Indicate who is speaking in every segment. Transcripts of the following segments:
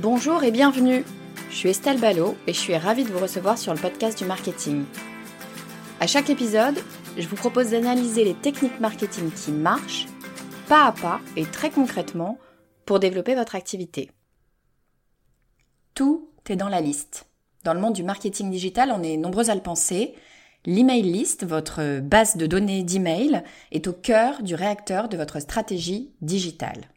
Speaker 1: Bonjour et bienvenue. Je suis Estelle Ballot et je suis ravie de vous recevoir sur le podcast du marketing. À chaque épisode, je vous propose d'analyser les techniques marketing qui marchent, pas à pas et très concrètement, pour développer votre activité. Tout est dans la liste. Dans le monde du marketing digital, on est nombreux à le penser. L'email list, votre base de données d'email, est au cœur du réacteur de votre stratégie digitale.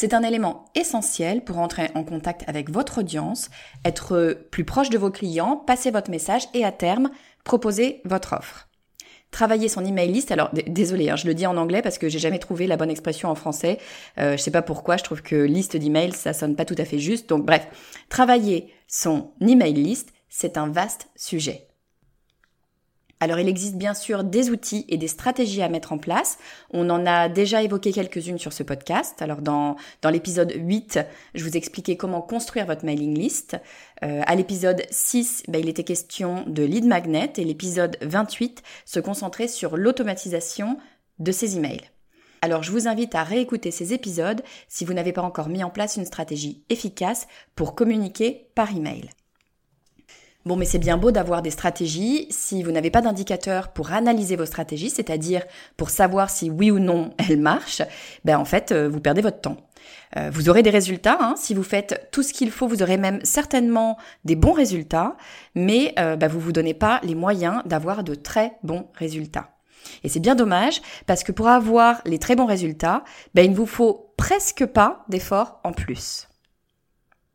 Speaker 1: C'est un élément essentiel pour entrer en contact avec votre audience, être plus proche de vos clients, passer votre message et à terme, proposer votre offre. Travailler son email list, alors désolé, hein, je le dis en anglais parce que j'ai jamais trouvé la bonne expression en français. Euh, je sais pas pourquoi, je trouve que liste d'emails ça sonne pas tout à fait juste. Donc bref, travailler son email list, c'est un vaste sujet. Alors il existe bien sûr des outils et des stratégies à mettre en place. On en a déjà évoqué quelques-unes sur ce podcast. Alors dans, dans l'épisode 8, je vous expliquais comment construire votre mailing list. Euh, à l'épisode 6, ben, il était question de lead magnet et l'épisode 28 se concentrait sur l'automatisation de ces emails. Alors je vous invite à réécouter ces épisodes si vous n'avez pas encore mis en place une stratégie efficace pour communiquer par email. Bon, mais c'est bien beau d'avoir des stratégies. Si vous n'avez pas d'indicateur pour analyser vos stratégies, c'est-à-dire pour savoir si oui ou non elles marchent, ben en fait, euh, vous perdez votre temps. Euh, vous aurez des résultats. Hein. Si vous faites tout ce qu'il faut, vous aurez même certainement des bons résultats, mais euh, ben, vous vous donnez pas les moyens d'avoir de très bons résultats. Et c'est bien dommage parce que pour avoir les très bons résultats, ben, il ne vous faut presque pas d'efforts en plus.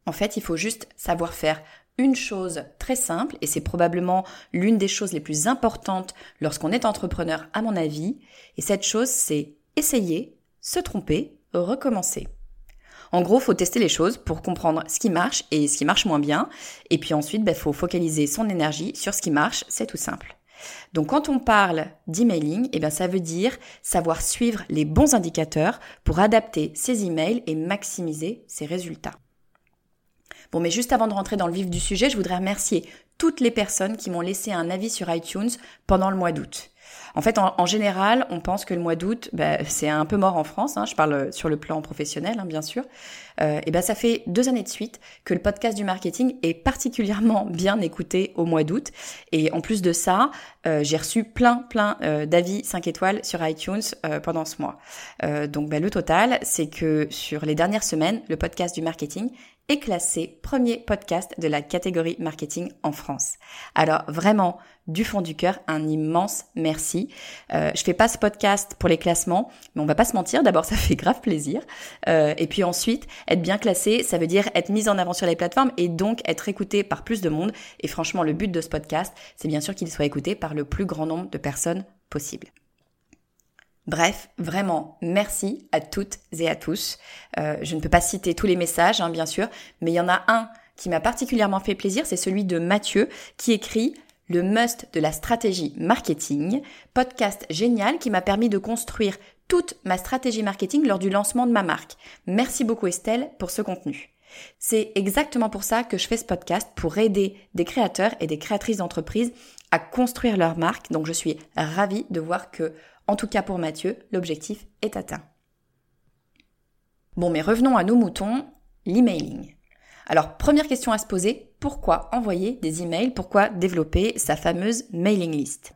Speaker 1: En fait, il faut juste savoir faire une chose très simple, et c'est probablement l'une des choses les plus importantes lorsqu'on est entrepreneur à mon avis, et cette chose c'est essayer, se tromper, recommencer. En gros, faut tester les choses pour comprendre ce qui marche et ce qui marche moins bien, et puis ensuite, il bah, faut focaliser son énergie sur ce qui marche, c'est tout simple. Donc quand on parle d'emailing, eh bien ça veut dire savoir suivre les bons indicateurs pour adapter ses emails et maximiser ses résultats. Bon, mais juste avant de rentrer dans le vif du sujet, je voudrais remercier toutes les personnes qui m'ont laissé un avis sur iTunes pendant le mois d'août. En fait, en, général, on pense que le mois d'août, bah, c'est un peu mort en France. Hein, je parle sur le plan professionnel, hein, bien sûr. Euh, et ben, ça fait deux années de suite que le podcast du marketing est particulièrement bien écouté au mois d'août. Et en plus de ça, euh, j'ai reçu plein, plein euh, d'avis 5 étoiles sur iTunes euh, pendant ce mois. donc, ben, le total, c'est que sur les dernières semaines, le podcast du marketing est classé premier podcast de la catégorie marketing en France. Alors vraiment, du fond du cœur, un immense merci. Euh, je fais pas ce podcast pour les classements, mais on va pas se mentir. D'abord, ça fait grave plaisir, euh, et puis ensuite, être bien classé, ça veut dire être mis en avant sur les plateformes et donc être écouté par plus de monde. Et franchement, le but de ce podcast, c'est bien sûr qu'il soit écouté par le plus grand nombre de personnes possible. Bref, vraiment, merci à toutes et à tous. Euh, je ne peux pas citer tous les messages, hein, bien sûr, mais il y en a un qui m'a particulièrement fait plaisir, c'est celui de Mathieu qui écrit le must de la stratégie marketing, podcast génial qui m'a permis de construire toute ma stratégie marketing lors du lancement de ma marque. Merci beaucoup Estelle pour ce contenu. C'est exactement pour ça que je fais ce podcast, pour aider des créateurs et des créatrices d'entreprises à construire leur marque. Donc je suis ravie de voir que en tout cas pour Mathieu, l'objectif est atteint. Bon, mais revenons à nos moutons, l'emailing. Alors, première question à se poser, pourquoi envoyer des emails, pourquoi développer sa fameuse mailing list?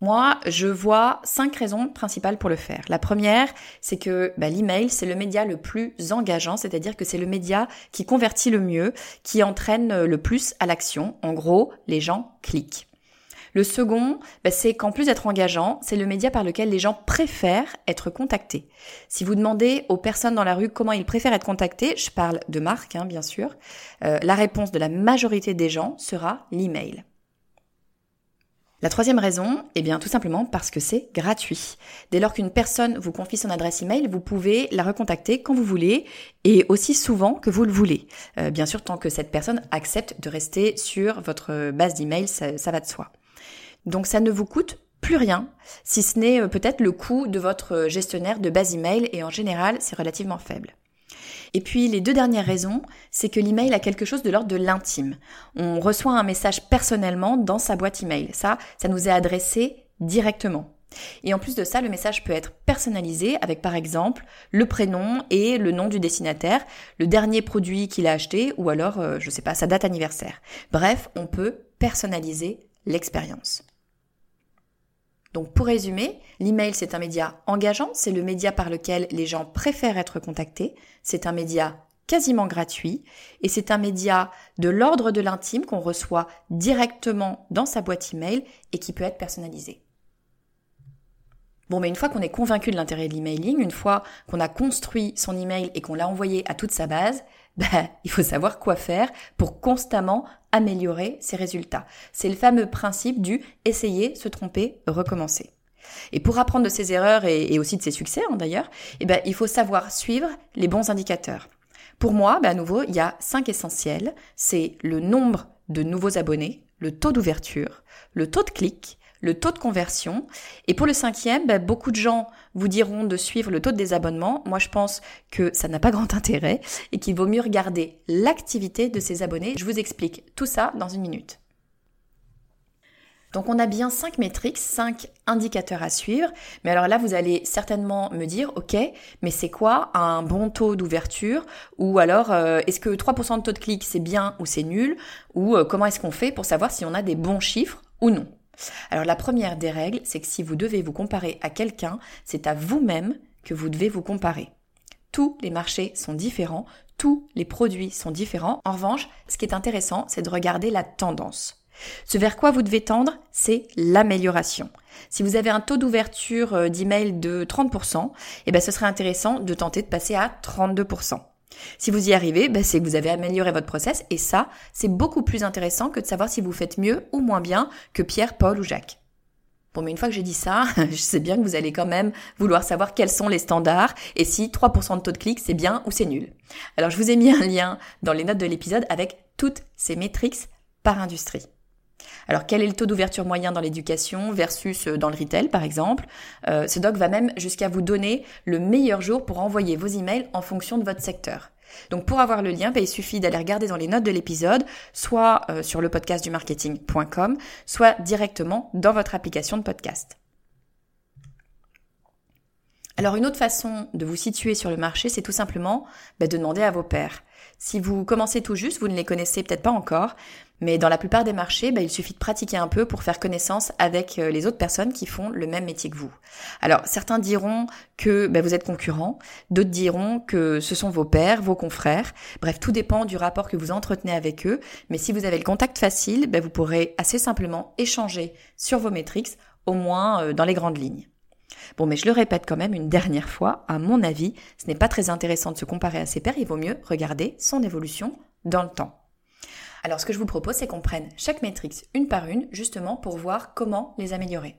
Speaker 1: Moi, je vois cinq raisons principales pour le faire. La première, c'est que bah, l'email, c'est le média le plus engageant, c'est-à-dire que c'est le média qui convertit le mieux, qui entraîne le plus à l'action. En gros, les gens cliquent. Le second, bah, c'est qu'en plus d'être engageant, c'est le média par lequel les gens préfèrent être contactés. Si vous demandez aux personnes dans la rue comment ils préfèrent être contactés, je parle de marque, hein, bien sûr, euh, la réponse de la majorité des gens sera l'email. La troisième raison, eh bien tout simplement parce que c'est gratuit. Dès lors qu'une personne vous confie son adresse email, vous pouvez la recontacter quand vous voulez et aussi souvent que vous le voulez. Euh, bien sûr, tant que cette personne accepte de rester sur votre base d'email, ça, ça va de soi. Donc ça ne vous coûte plus rien, si ce n'est euh, peut-être le coût de votre gestionnaire de base email et en général c'est relativement faible. Et puis les deux dernières raisons, c'est que l'email a quelque chose de l'ordre de l'intime. On reçoit un message personnellement dans sa boîte email. Ça, ça nous est adressé directement. Et en plus de ça, le message peut être personnalisé avec par exemple le prénom et le nom du destinataire, le dernier produit qu'il a acheté ou alors, euh, je sais pas, sa date anniversaire. Bref, on peut personnaliser l'expérience. Donc pour résumer, l'email c'est un média engageant, c'est le média par lequel les gens préfèrent être contactés, c'est un média quasiment gratuit et c'est un média de l'ordre de l'intime qu'on reçoit directement dans sa boîte email et qui peut être personnalisé. Bon, mais une fois qu'on est convaincu de l'intérêt de l'emailing, une fois qu'on a construit son email et qu'on l'a envoyé à toute sa base, ben, il faut savoir quoi faire pour constamment améliorer ses résultats. C'est le fameux principe du essayer, se tromper, recommencer. Et pour apprendre de ses erreurs et, aussi de ses succès hein, d'ailleurs, eh ben, il faut savoir suivre les bons indicateurs. Pour moi, ben, à nouveau, il y a cinq essentiels. C'est le nombre de nouveaux abonnés, le taux d'ouverture, le taux de clic, le taux de conversion. Et pour le cinquième, bah, beaucoup de gens vous diront de suivre le taux de désabonnement. Moi, je pense que ça n'a pas grand intérêt et qu'il vaut mieux regarder l'activité de ses abonnés. Je vous explique tout ça dans une minute. Donc on a bien cinq métriques, cinq indicateurs à suivre. Mais alors là, vous allez certainement me dire, ok, mais c'est quoi un bon taux d'ouverture? Ou alors, euh, est-ce que 3% de taux de clic, c'est bien ou c'est nul? Ou euh, comment est-ce qu'on fait pour savoir si on a des bons chiffres ou non? Alors la première des règles, c'est que si vous devez vous comparer à quelqu'un, c'est à vous-même que vous devez vous comparer. Tous les marchés sont différents, tous les produits sont différents. En revanche, ce qui est intéressant, c'est de regarder la tendance. Ce vers quoi vous devez tendre, c'est l'amélioration. Si vous avez un taux d'ouverture euh, d'email de 30%, eh ben, ce serait intéressant de tenter de passer à 32%. Si vous y arrivez, ben, c'est que vous avez amélioré votre process et ça, c'est beaucoup plus intéressant que de savoir si vous faites mieux ou moins bien que Pierre, Paul ou Jacques. Bon, mais une fois que j'ai dit ça, je sais bien que vous allez quand même vouloir savoir quels sont les standards et si 3% de taux de clic, c'est bien ou c'est nul. Alors, je vous ai mis un lien dans les notes de l'épisode avec toutes ces métriques par industrie. Alors quel est le taux d'ouverture moyen dans l'éducation versus euh, dans le retail par exemple? Euh, Ce doc va même jusqu'à vous donner le meilleur jour pour envoyer vos emails en fonction de votre secteur. Donc pour avoir le lien, bah, il suffit d'aller regarder dans les notes de l'épisode, soit euh, sur le podcast du marketing.com, soit directement dans votre application de podcast. Alors une autre façon de vous situer sur le marché, c'est tout simplement bah, de demander à vos pairs. Si vous commencez tout juste, vous ne les connaissez peut-être pas encore, mais dans la plupart des marchés, bah, il suffit de pratiquer un peu pour faire connaissance avec euh, les autres personnes qui font le même métier que vous. Alors certains diront que bah, vous êtes concurrent, d'autres diront que ce sont vos pairs, vos confrères. Bref, tout dépend du rapport que vous entretenez avec eux. Mais si vous avez le contact facile, bah, vous pourrez assez simplement échanger sur vos métriques, au moins euh, dans les grandes lignes. Bon, mais je le répète quand même une dernière fois, à mon avis, ce n'est pas très intéressant de se comparer à ses pairs, il vaut mieux regarder son évolution dans le temps. Alors ce que je vous propose, c'est qu'on prenne chaque métrique une par une, justement pour voir comment les améliorer.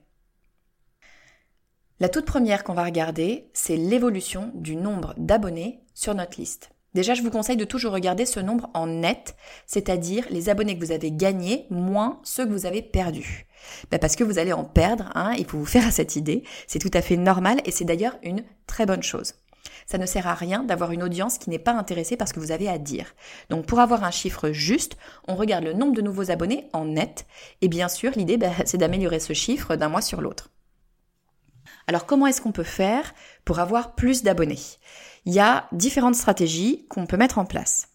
Speaker 1: La toute première qu'on va regarder, c'est l'évolution du nombre d'abonnés sur notre liste. Déjà, je vous conseille de toujours regarder ce nombre en net, c'est-à-dire les abonnés que vous avez gagnés moins ceux que vous avez perdus. Ben, parce que vous allez en perdre, hein, il faut vous faire à cette idée. C'est tout à fait normal et c'est d'ailleurs une très bonne chose. Ça ne sert à rien d'avoir une audience qui n'est pas intéressée par ce que vous avez à dire. Donc pour avoir un chiffre juste, on regarde le nombre de nouveaux abonnés en net. Et bien sûr, l'idée, bah, c'est d'améliorer ce chiffre d'un mois sur l'autre. Alors comment est-ce qu'on peut faire pour avoir plus d'abonnés? Il y a différentes stratégies qu'on peut mettre en place.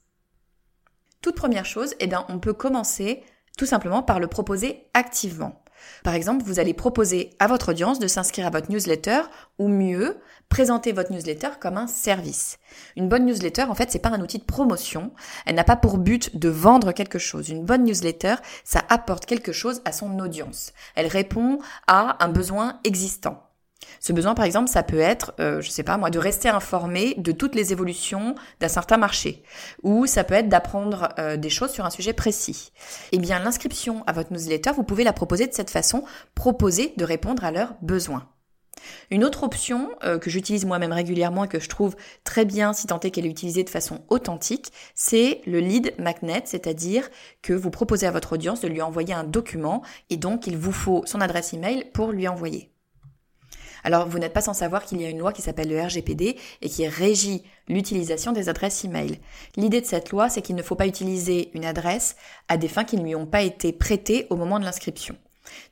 Speaker 1: Toute première chose, eh bien, on peut commencer tout simplement par le proposer activement. Par exemple, vous allez proposer à votre audience de s'inscrire à votre newsletter ou mieux, présenter votre newsletter comme un service. Une bonne newsletter, en fait, c'est pas un outil de promotion. Elle n'a pas pour but de vendre quelque chose. Une bonne newsletter, ça apporte quelque chose à son audience. Elle répond à un besoin existant. Ce besoin, par exemple, ça peut être, euh, je sais pas moi, de rester informé de toutes les évolutions d'un certain marché, ou ça peut être d'apprendre euh, des choses sur un sujet précis. Eh bien, l'inscription à votre newsletter, vous pouvez la proposer de cette façon, proposer de répondre à leurs besoins. Une autre option euh, que j'utilise moi-même régulièrement et que je trouve très bien si tant est qu'elle est utilisée de façon authentique, c'est le lead magnet, c'est-à-dire que vous proposez à votre audience de lui envoyer un document et donc il vous faut son adresse email pour lui envoyer. Alors, vous n'êtes pas sans savoir qu'il y a une loi qui s'appelle le RGPD et qui régit l'utilisation des adresses e-mail. L'idée de cette loi, c'est qu'il ne faut pas utiliser une adresse à des fins qui ne lui ont pas été prêtées au moment de l'inscription.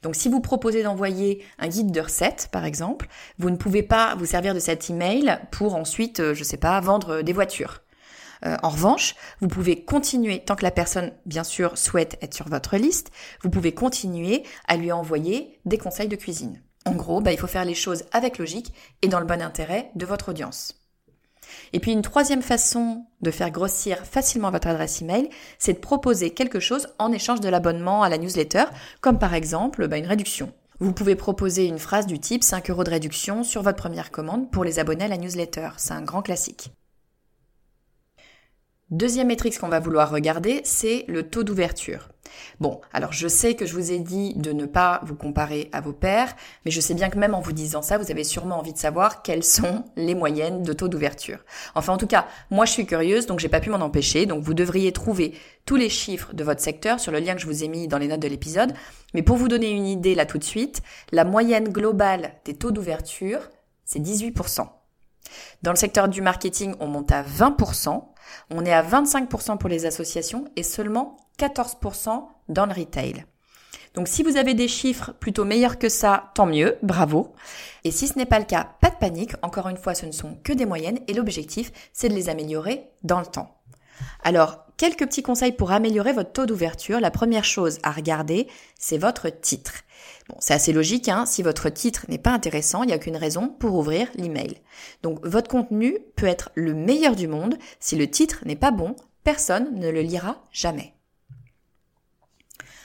Speaker 1: Donc si vous proposez d'envoyer un guide de recettes, par exemple, vous ne pouvez pas vous servir de cet email pour ensuite, euh, je sais pas, vendre des voitures. Euh, en revanche, vous pouvez continuer, tant que la personne, bien sûr, souhaite être sur votre liste, vous pouvez continuer à lui envoyer des conseils de cuisine. En gros, bah, il faut faire les choses avec logique et dans le bon intérêt de votre audience. Et puis une troisième façon de faire grossir facilement votre adresse email, c'est de proposer quelque chose en échange de l'abonnement à la newsletter, comme par exemple bah, une réduction. Vous pouvez proposer une phrase du type 5 euros de réduction sur votre première commande pour les abonnés à la newsletter. C'est un grand classique. Deuxième métrique qu'on va vouloir regarder, c'est le taux d'ouverture. Bon, alors je sais que je vous ai dit de ne pas vous comparer à vos pairs, mais je sais bien que même en vous disant ça, vous avez sûrement envie de savoir quelles sont les moyennes de taux d'ouverture. Enfin, en tout cas, moi je suis curieuse, donc j'ai pas pu m'en empêcher, donc vous devriez trouver tous les chiffres de votre secteur sur le lien que je vous ai mis dans les notes de l'épisode. Mais pour vous donner une idée là tout de suite, la moyenne globale des taux d'ouverture, c'est 18%. Dans le secteur du marketing, on monte à 20%, on est à 25% pour les associations et seulement 14% dans le retail. Donc si vous avez des chiffres plutôt meilleurs que ça, tant mieux, bravo. Et si ce n'est pas le cas, pas de panique, encore une fois, ce ne sont que des moyennes et l'objectif, c'est de les améliorer dans le temps. Alors, quelques petits conseils pour améliorer votre taux d'ouverture. La première chose à regarder, c'est votre titre. C'est assez logique, hein. si votre titre n'est pas intéressant, il n'y a qu'une raison pour ouvrir l'email. Donc votre contenu peut être le meilleur du monde, si le titre n'est pas bon, personne ne le lira jamais.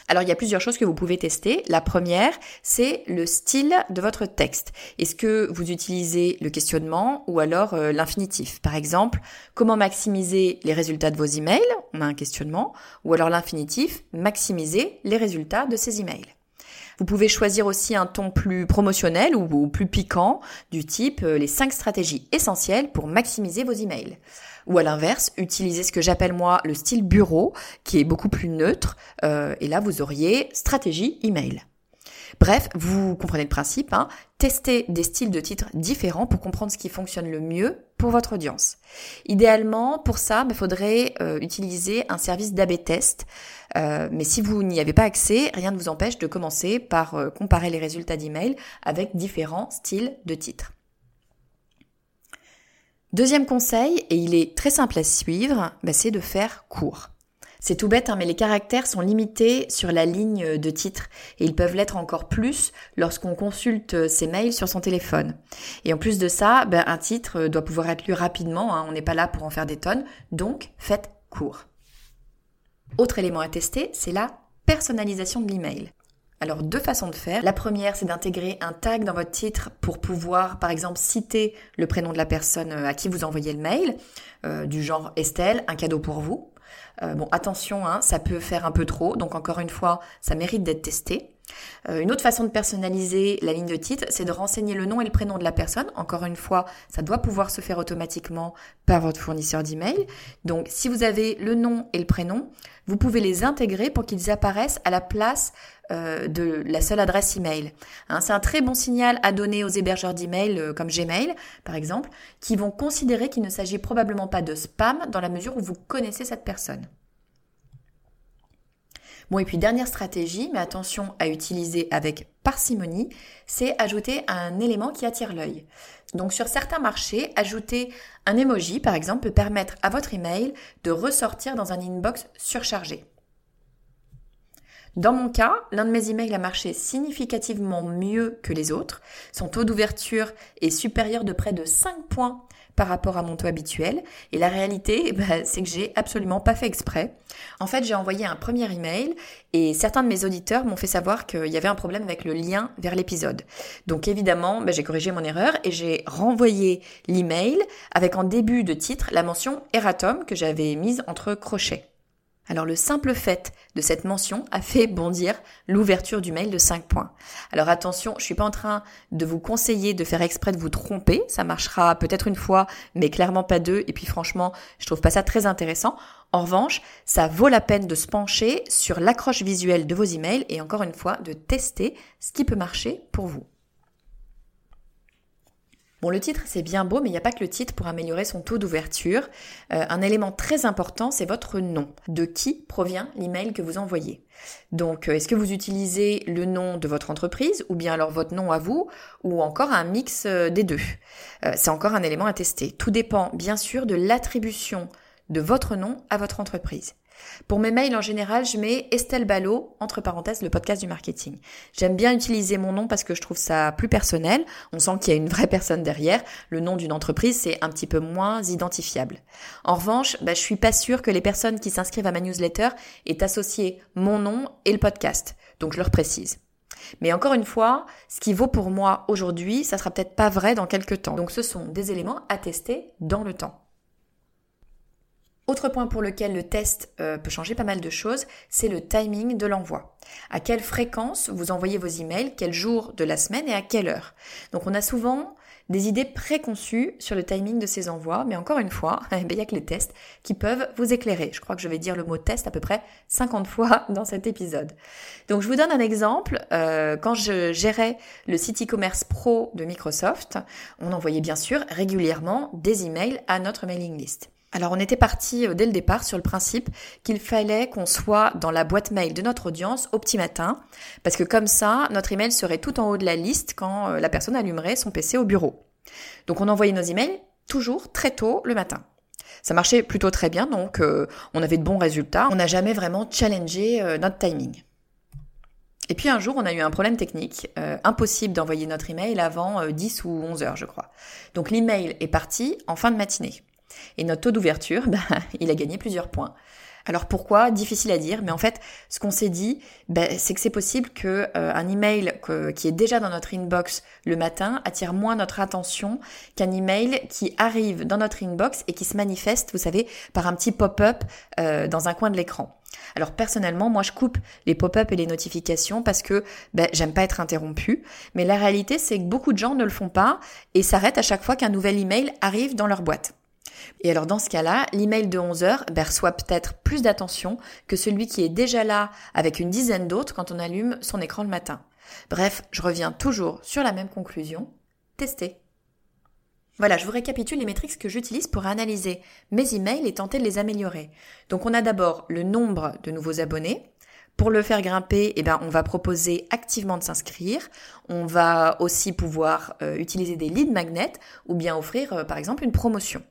Speaker 1: Alors il y a plusieurs choses que vous pouvez tester. La première, c'est le style de votre texte. Est-ce que vous utilisez le questionnement ou alors euh, l'infinitif? Par exemple, comment maximiser les résultats de vos emails? On a un questionnement. Ou alors l'infinitif, maximiser les résultats de ces emails. Vous pouvez choisir aussi un ton plus promotionnel ou, plus piquant, du type euh, les 5 stratégies essentielles pour maximiser vos emails. Ou à l'inverse, utilisez ce que j'appelle moi le style bureau, qui est beaucoup plus neutre, euh, et là vous auriez stratégie email. Bref, vous comprenez le principe, hein. testez des styles de titres différents pour comprendre ce qui fonctionne le mieux pour votre audience. Idéalement, pour ça, il bah, faudrait euh, utiliser un service d'AB test. Euh, mais si vous n'y avez pas accès, rien ne vous empêche de commencer par euh, comparer les résultats d'email avec différents styles de titres. Deuxième conseil, et il est très simple à suivre, bah, c'est de faire court. C'est tout bête, hein, mais les caractères sont limités sur la ligne de titre et ils peuvent l'être encore plus lorsqu'on consulte ses mails sur son téléphone. Et en plus de ça, ben, un titre doit pouvoir être lu rapidement, hein, on n'est pas là pour en faire des tonnes, donc faites court. Autre élément à tester, c'est la personnalisation de l'email. Alors deux façons de faire. La première, c'est d'intégrer un tag dans votre titre pour pouvoir, par exemple, citer le prénom de la personne à qui vous envoyez le mail, euh, du genre Estelle, un cadeau pour vous. Euh, bon, attention, hein, ça peut faire un peu trop, donc encore une fois, ça mérite d'être testé. Euh, une autre façon de personnaliser la ligne de titre, c'est de renseigner le nom et le prénom de la personne. Encore une fois, ça doit pouvoir se faire automatiquement par votre fournisseur d'email. Donc, si vous avez le nom et le prénom, vous pouvez les intégrer pour qu'ils apparaissent à la place euh, de la seule adresse email. Hein, c'est un très bon signal à donner aux hébergeurs d'email euh, comme Gmail, par exemple, qui vont considérer qu'il ne s'agit probablement pas de spam dans la mesure où vous connaissez cette personne. Bon, et puis dernière stratégie, mais attention à utiliser avec parcimonie, c'est ajouter un élément qui attire l'œil. Donc sur certains marchés, ajouter un emoji, par exemple, peut permettre à votre email de ressortir dans un inbox surchargé. Dans mon cas, l'un de mes emails a marché significativement mieux que les autres. Son taux d'ouverture est supérieur de près de 5 points par rapport à mon taux habituel. Et la réalité, bah, c'est que j'ai absolument pas fait exprès. En fait, j'ai envoyé un premier email et certains de mes auditeurs m'ont fait savoir qu'il y avait un problème avec le lien vers l'épisode. Donc évidemment, bah, j'ai corrigé mon erreur et j'ai renvoyé l'email avec en début de titre la mention erratum que j'avais mise entre crochets. Alors le simple fait de cette mention a fait bondir l'ouverture du mail de 5 points. Alors attention, je suis pas en train de vous conseiller de faire exprès de vous tromper, ça marchera peut-être une fois, mais clairement pas deux, et puis franchement, je trouve pas ça très intéressant. En revanche, ça vaut la peine de se pencher sur l'accroche visuelle de vos emails et encore une fois de tester ce qui peut marcher pour vous. Bon, le titre, c'est bien beau, mais il n'y a pas que le titre pour améliorer son taux d'ouverture. Euh, un élément très important, c'est votre nom. De qui provient l'email que vous envoyez? Donc, euh, est-ce que vous utilisez le nom de votre entreprise, ou bien alors votre nom à vous, ou encore un mix euh, des deux? C'est encore un élément à tester. Tout dépend, bien sûr, de l'attribution de votre nom à votre entreprise. Pour mes mails en général, je mets Estelle Ballot, entre parenthèses, le podcast du marketing. J'aime bien utiliser mon nom parce que je trouve ça plus personnel. On sent qu'il y a une vraie personne derrière. Le nom d'une entreprise, c'est un petit peu moins identifiable. En revanche, bah, je suis pas sûre que les personnes qui s'inscrivent à ma newsletter aient associé mon nom et le podcast. Donc je leur précise. Mais encore une fois, ce qui vaut pour moi aujourd'hui, ça sera peut-être pas vrai dans quelques temps. Donc ce sont des éléments à tester dans le temps. Autre point pour lequel le test euh, peut changer pas mal de choses, c'est le timing de l'envoi. À quelle fréquence vous envoyez vos emails, quel jour de la semaine et à quelle heure? Donc on a souvent des idées préconçues sur le timing de ces envois, mais encore une fois, eh ben, il n'y a que les tests qui peuvent vous éclairer. Je crois que je vais dire le mot test à peu près 50 fois dans cet épisode. Donc je vous donne un exemple. Euh, quand je gérais le site e-commerce pro de Microsoft, on envoyait bien sûr régulièrement des emails à notre mailing list. Alors on était parti euh, dès le départ sur le principe qu'il fallait qu'on soit dans la boîte mail de notre audience au petit matin, parce que comme ça, notre email serait tout en haut de la liste quand euh, la personne allumerait son PC au bureau. Donc on envoyait nos emails toujours très tôt le matin. Ça marchait plutôt très bien, donc euh, on avait de bons résultats. On n'a jamais vraiment challengé notre timing. Et puis un jour, on a eu un problème technique, impossible d'envoyer notre email avant 10 ou 11 heures, je crois. Donc l'email est parti en fin de matinée. Et notre taux d'ouverture, bah, il a gagné plusieurs points. Alors pourquoi? Difficile à dire, mais en fait, ce qu'on s'est dit, bah, c'est que c'est possible que euh, un email qui est déjà dans notre inbox le matin attire moins notre attention qu'un email qui arrive dans notre inbox et qui se manifeste, vous savez, par un petit pop-up euh, dans un coin de l'écran. Alors personnellement, moi je coupe les pop-up et les notifications parce que ben, j'aime pas être interrompu. Mais la réalité, c'est que beaucoup de gens ne le font pas et s'arrêtent à chaque fois qu'un nouvel email arrive dans leur boîte. Et alors dans ce cas-là, l'email de 11 heures ben, reçoit peut-être plus d'attention que celui qui est déjà là avec une dizaine d'autres quand on allume son écran le matin. Bref, je reviens toujours sur la même conclusion. Tester. Voilà, je vous récapitule les métriques que j'utilise pour analyser mes emails et tenter de les améliorer. Donc on a d'abord le nombre de nouveaux abonnés. Pour le faire grimper, eh ben, on va proposer activement de s'inscrire. On va aussi pouvoir euh, utiliser des leads magnets ou bien offrir euh, par exemple une promotion.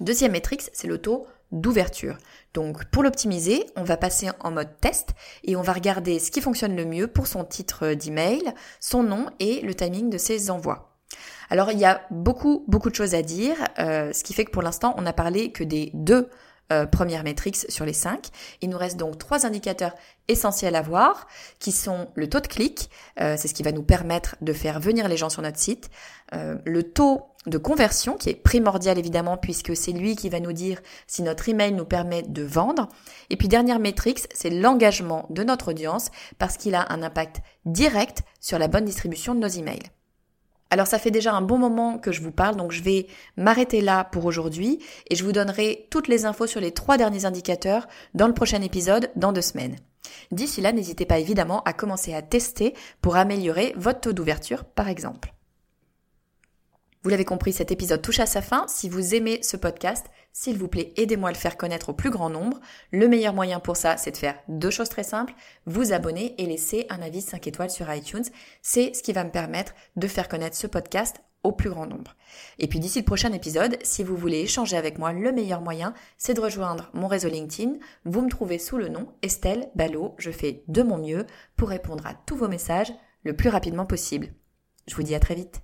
Speaker 1: Deuxième métrique, c'est le taux d'ouverture. Donc pour l'optimiser, on va passer en mode test et on va regarder ce qui fonctionne le mieux pour son titre d'email, son nom et le timing de ses envois. Alors il y a beaucoup beaucoup de choses à dire, euh, ce qui fait que pour l'instant on n'a parlé que des deux euh, premières métriques sur les cinq. Il nous reste donc trois indicateurs essentiels à voir, qui sont le taux de clic, euh, c'est ce qui va nous permettre de faire venir les gens sur notre site, euh, le taux de conversion, qui est primordial évidemment, puisque c'est lui qui va nous dire si notre email nous permet de vendre. Et puis dernière métrique, c'est l'engagement de notre audience, parce qu'il a un impact direct sur la bonne distribution de nos emails. Alors ça fait déjà un bon moment que je vous parle, donc je vais m'arrêter là pour aujourd'hui et je vous donnerai toutes les infos sur les trois derniers indicateurs dans le prochain épisode dans deux semaines. D'ici là, n'hésitez pas évidemment à commencer à tester pour améliorer votre taux d'ouverture par exemple. Vous l'avez compris, cet épisode touche à sa fin. Si vous aimez ce podcast, S'il vous plaît, aidez-moi à le faire connaître au plus grand nombre. Le meilleur moyen pour ça, c'est de faire deux choses très simples. Vous abonner et laisser un avis 5 étoiles sur iTunes. C'est ce qui va me permettre de faire connaître ce podcast au plus grand nombre. Et puis d'ici le prochain épisode, si vous voulez échanger avec moi, le meilleur moyen, c'est de rejoindre mon réseau LinkedIn. Vous me trouvez sous le nom Estelle Ballot. Je fais de mon mieux pour répondre à tous vos messages le plus rapidement possible. Je vous dis à très vite.